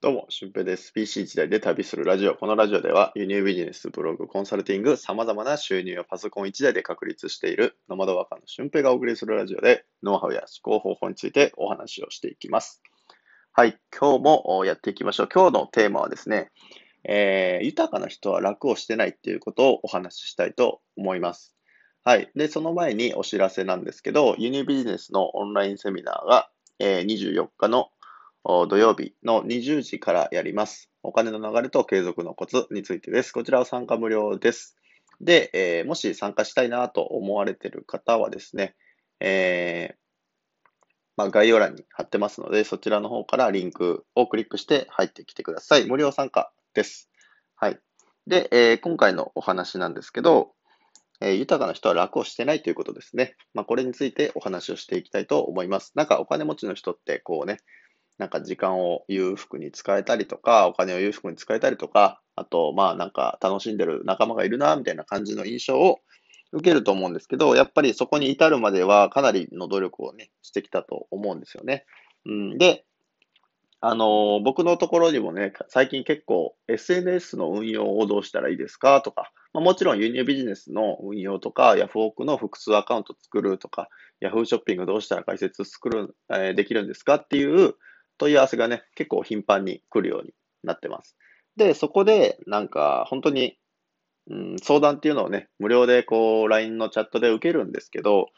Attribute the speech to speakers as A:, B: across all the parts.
A: どうも、俊平です。PC 時代で旅するラジオ。このラジオでは、輸入ビジネス、ブログ、コンサルティング、様々な収入をパソコン1台で確立しているノマドワーカーの俊平がお送りするラジオで、ノウハウや思考方法についてお話をしていきます。はい、今日もやっていきましょう。今日のテーマはですね、えー、豊かな人は楽をしてないっていうことをお話ししたいと思います。はい。で、その前にお知らせなんですけど、輸入ビジネスのオンラインセミナーが、えー、24日の土曜日の20時からやります。お金の流れと継続のコツについてです。こちらは参加無料です。で、えー、もし参加したいなと思われている方はですね、えー、まあ、概要欄に貼ってますので、そちらの方からリンクをクリックして入ってきてください。無料参加です。はい。で、えー、今回のお話なんですけど、え、豊かな人は楽をしてないということですね。まあ、これについてお話をしていきたいと思います。なんかお金持ちの人ってこうね、なんか時間を裕福に使えたりとか、お金を裕福に使えたりとか、あと、まあなんか楽しんでる仲間がいるな、みたいな感じの印象を受けると思うんですけど、やっぱりそこに至るまではかなりの努力をね、してきたと思うんですよね。うん、で、あのー、僕のところにもね、最近結構 SNS の運用をどうしたらいいですかとか、まあ、もちろん輸入ビジネスの運用とか、ヤフオクの複数アカウント作るとか、ヤフーショッピングどうしたら解説作る、えー、できるんですかっていう問い合わせがね、結構頻繁に来るようになってます。で、そこで、なんか、本当に、うん、相談っていうのをね、無料でこう、LINE のチャットで受けるんですけど、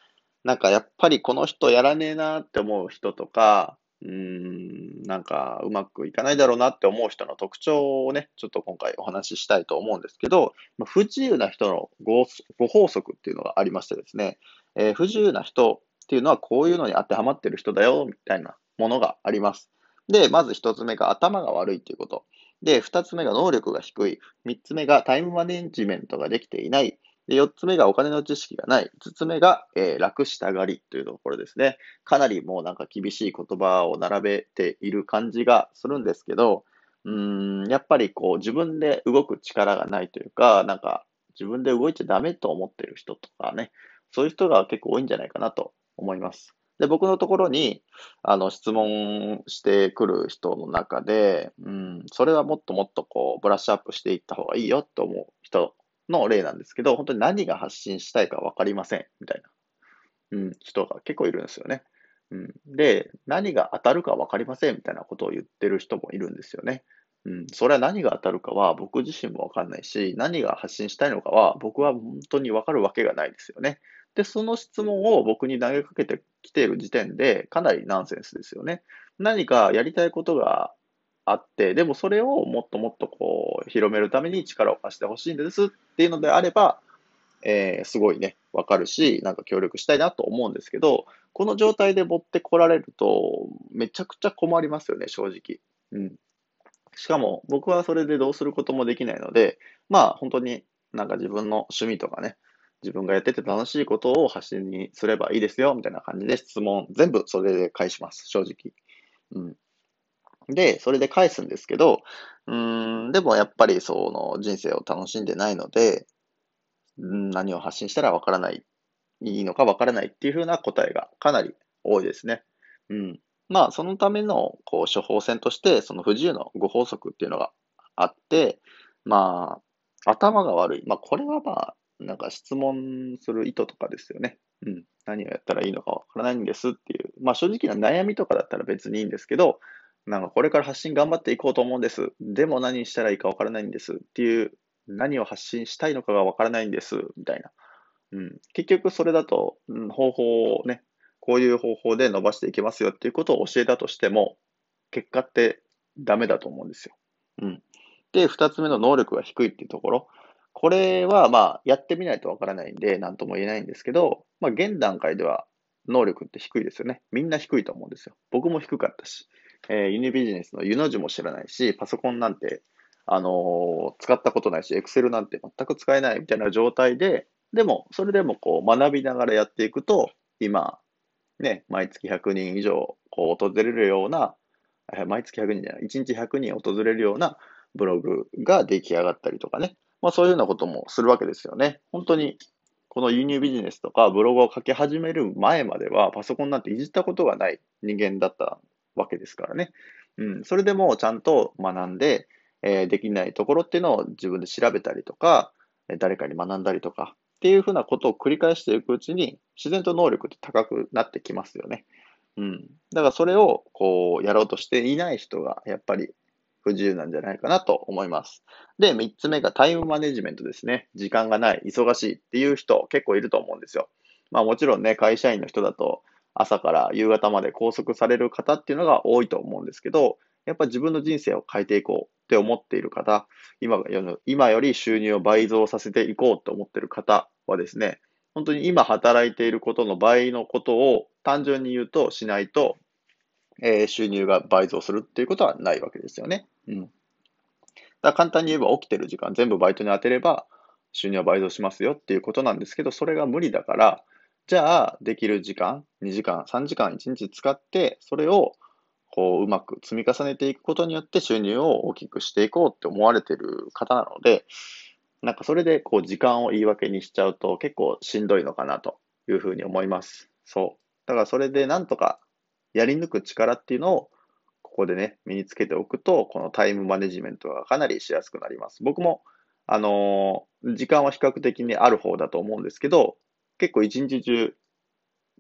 A: なんかやっぱりこの人やらねえなって思う人とか、うん、なんかうまくいかないだろうなって思う人の特徴をね、ちょっと今回お話ししたいと思うんですけど、不自由な人のご法則っていうのがありましてですね、えー、不自由な人っていうのはこういうのに当てはまってる人だよ、みたいなものがあります。で、まず一つ目が頭が悪いということ。で、二つ目が能力が低い。三つ目がタイムマネジメントができていない。で、四つ目がお金の知識がない。五つ目が、えー、楽したがりというところですね。かなりもうなんか厳しい言葉を並べている感じがするんですけど、うん、やっぱりこう自分で動く力がないというか、なんか自分で動いちゃダメと思ってる人とかね、そういう人が結構多いんじゃないかなと思います。で、僕のところに、あの、質問してくる人の中で、うん、それはもっともっとこう、ブラッシュアップしていった方がいいよと思う人の例なんですけど、本当に何が発信したいかわかりません、みたいな、うん、人が結構いるんですよね。うん、で、何が当たるかわかりません、みたいなことを言ってる人もいるんですよね。うん、それは何が当たるかは僕自身もわかんないし、何が発信したいのかは僕は本当にわかるわけがないですよね。で、その質問を僕に投げかけてきている時点で、かなりナンセンスですよね。何かやりたいことがあって、でもそれをもっともっとこう、広めるために力を貸してほしいんですっていうのであれば、えー、すごいね、わかるし、なんか協力したいなと思うんですけど、この状態で持ってこられると、めちゃくちゃ困りますよね、正直。うん。しかも、僕はそれでどうすることもできないので、まあ、本当になんか自分の趣味とかね、自分がやってて楽しいことを発信にすればいいですよ、みたいな感じで質問、全部それで返します、正直。うん。で、それで返すんですけど、うん、でもやっぱりその人生を楽しんでないので、何を発信したらわからない、いいのかわからないっていうふうな答えがかなり多いですね。うん。まあ、そのためのこう処方箋として、その不自由のご法則っていうのがあって、まあ、頭が悪い。まあ、これはまあ、なんか質問する意図とかですよね。うん。何をやったらいいのかわからないんですっていう。まあ正直な悩みとかだったら別にいいんですけど、なんかこれから発信頑張っていこうと思うんです。でも何したらいいかわからないんですっていう、何を発信したいのかがわからないんですみたいな。うん。結局それだと、うん、方法をね、こういう方法で伸ばしていけますよっていうことを教えたとしても、結果ってダメだと思うんですよ。うん。で、二つ目の能力が低いっていうところ。これはまあ、やってみないとわからないんで、なんとも言えないんですけど、まあ、現段階では能力って低いですよね。みんな低いと思うんですよ。僕も低かったし、えー、ユニビジネスのユの字も知らないし、パソコンなんて、あのー、使ったことないし、エクセルなんて全く使えないみたいな状態で、でも、それでもこう学びながらやっていくと、今、ね、毎月100人以上こう訪れるような、毎月100人じゃない、1日100人訪れるようなブログが出来上がったりとかね、まあそういうようなこともするわけですよね。本当に、この輸入ビジネスとかブログを書き始める前まではパソコンなんていじったことがない人間だったわけですからね。うん、それでもちゃんと学んで、えー、できないところっていうのを自分で調べたりとか、誰かに学んだりとか、っていうふうなことを繰り返していくうちに、自然と能力って高くなってきますよね。うん。だからそれを、こう、やろうとしていない人が、やっぱり不自由なんじゃないかなと思います。で、三つ目がタイムマネジメントですね。時間がない、忙しいっていう人結構いると思うんですよ。まあもちろんね、会社員の人だと朝から夕方まで拘束される方っていうのが多いと思うんですけど、やっぱ自分の人生を変えていこうって思っている方、今今より収入を倍増させていこうと思っている方はですね、本当に今働いていることの倍のことを単純に言うとしないと、えー、収入が倍増するっていうことはないわけですよね。うん。だから簡単に言えば起きてる時間全部バイトに当てれば収入は倍増しますよっていうことなんですけど、それが無理だから、じゃあできる時間、2時間、3時間、1日使って、それをこううまく積み重ねていくことによって収入を大きくしていこうって思われてる方なので、なんかそれでこう時間を言い訳にしちゃうと結構しんどいのかなというふうに思います。そう。だからそれでなんとかやり抜く力っていうのをここでね、身につけておくと、このタイムマネジメントがかなりしやすくなります。僕も、あのー、時間は比較的にある方だと思うんですけど、結構一日中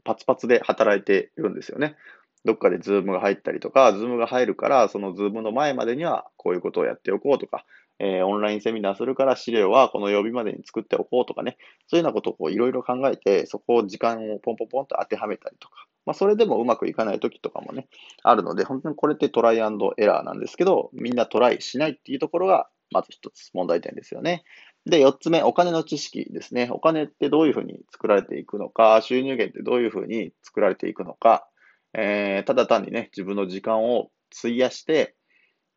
A: パツパツで働いているんですよね。どっかでズームが入ったりとか、ズームが入るから、そのズームの前までにはこういうことをやっておこうとか、えー、オンラインセミナーするから資料はこの曜日までに作っておこうとかね、そういうようなことをいろいろ考えて、そこを時間をポンポンポンと当てはめたりとか、まあ、それでもうまくいかない時とかもね、あるので、本当にこれってトライアンドエラーなんですけど、みんなトライしないっていうところが、まず一つ問題点ですよね。で、四つ目、お金の知識ですね。お金ってどういうふうに作られていくのか、収入源ってどういうふうに作られていくのか、えー、ただ単にね、自分の時間を費やして、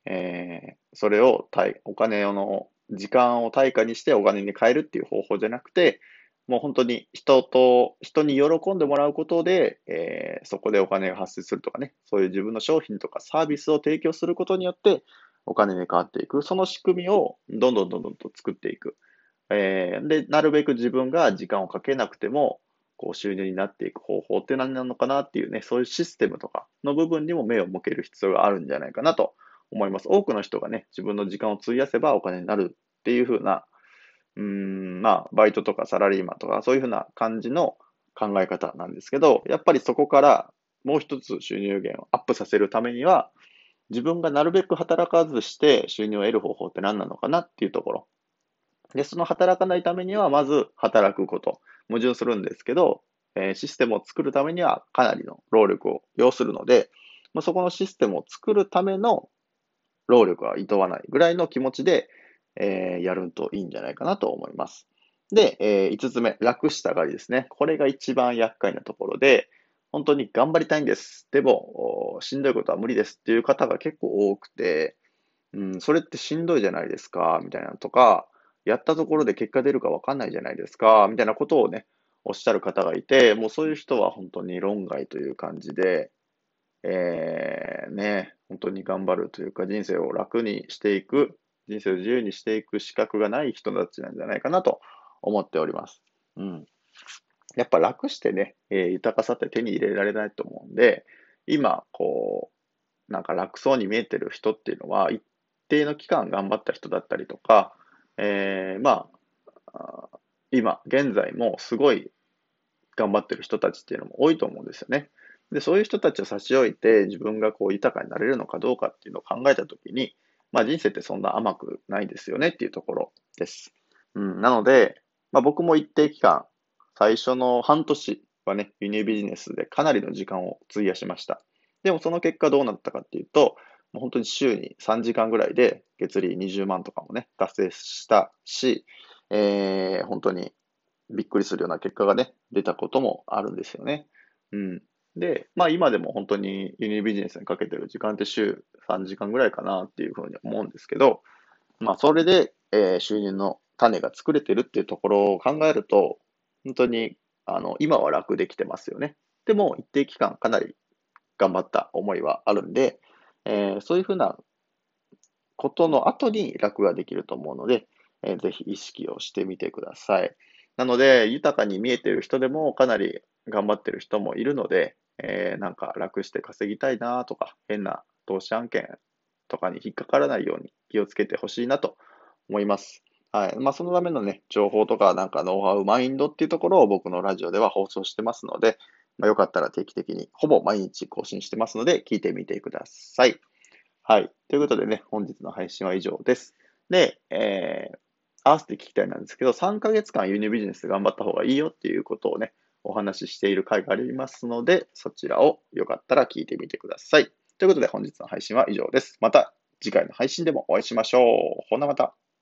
A: えー、それをお金の時間を対価にしてお金に変えるっていう方法じゃなくて、もう本当に人と、人に喜んでもらうことで、えー、そこでお金が発生するとかね、そういう自分の商品とかサービスを提供することによって、お金に変わっていく。その仕組みをどんどんどんどんと作っていく。えー、で、なるべく自分が時間をかけなくても、こう収入になっていく方法って何なのかなっていうね、そういうシステムとかの部分にも目を向ける必要があるんじゃないかなと思います。多くの人がね、自分の時間を費やせばお金になるっていう風な、うーん、まあ、バイトとかサラリーマンとか、そういう風な感じの考え方なんですけど、やっぱりそこからもう一つ収入源をアップさせるためには、自分がなるべく働かずして収入を得る方法って何なのかなっていうところ。で、その働かないためには、まず働くこと。矛盾するんですけど、え、システムを作るためにはかなりの労力を要するので、ま、そこのシステムを作るための労力はいとわないぐらいの気持ちで、えー、やるといいんじゃないかなと思います。で、えー、5つ目、楽したがりですね。これが一番厄介なところで、本当に頑張りたいんです。でも、しんどいことは無理ですっていう方が結構多くて、うん、それってしんどいじゃないですか、みたいなのとか、やったところで結果出るかわかんないじゃないですか、みたいなことをね、おっしゃる方がいて、もうそういう人は本当に論外という感じで、えー、ね、本当に頑張るというか、人生を楽にしていく、人生を自由にしていく資格がない人たちなんじゃないかなと思っております。うん。やっぱ楽してね、えー、豊かさって手に入れられないと思うんで、今、こう、なんか楽そうに見えてる人っていうのは、一定の期間頑張った人だったりとか、えー、まあ、今、現在もすごい頑張ってる人たちっていうのも多いと思うんですよね。で、そういう人たちを差し置いて自分がこう豊かになれるのかどうかっていうのを考えたときに、まあ人生ってそんな甘くないですよねっていうところです。うん、なので、まあ僕も一定期間、最初の半年はね、輸入ビジネスでかなりの時間を費やしました。でもその結果どうなったかっていうと、もう本当に週に3時間ぐらいで月利20万とかもね、達成したし、えー、本当にびっくりするような結果がね、出たこともあるんですよね。うん。で、まあ今でも本当に輸入ビジネスにかけてる時間って週3時間ぐらいかなっていうふうに思うんですけど、まあそれで、えー、収入の種が作れてるっていうところを考えると、本当にあの今は楽できてますよね。でも一定期間かなり頑張った思いはあるんで、えー、そういうふうなことの後に楽ができると思うので、えー、ぜひ意識をしてみてください。なので、豊かに見えてる人でもかなり頑張ってる人もいるので、えー、なんか楽して稼ぎたいなとか、変な投資案件とかに引っかからないように気をつけてほしいなと思います。はい。まあ、そのためのね、情報とか、なんかノウハウ、マインドっていうところを僕のラジオでは放送してますので、まあ、よかったら定期的に、ほぼ毎日更新してますので、聞いてみてください。はい。ということでね、本日の配信は以上です。で、えー、合わせて聞きたいなんですけど、3ヶ月間輸入ビジネス頑張った方がいいよっていうことをね、お話ししている回がありますので、そちらをよかったら聞いてみてください。ということで本日の配信は以上です。また次回の配信でもお会いしましょう。ほなまた。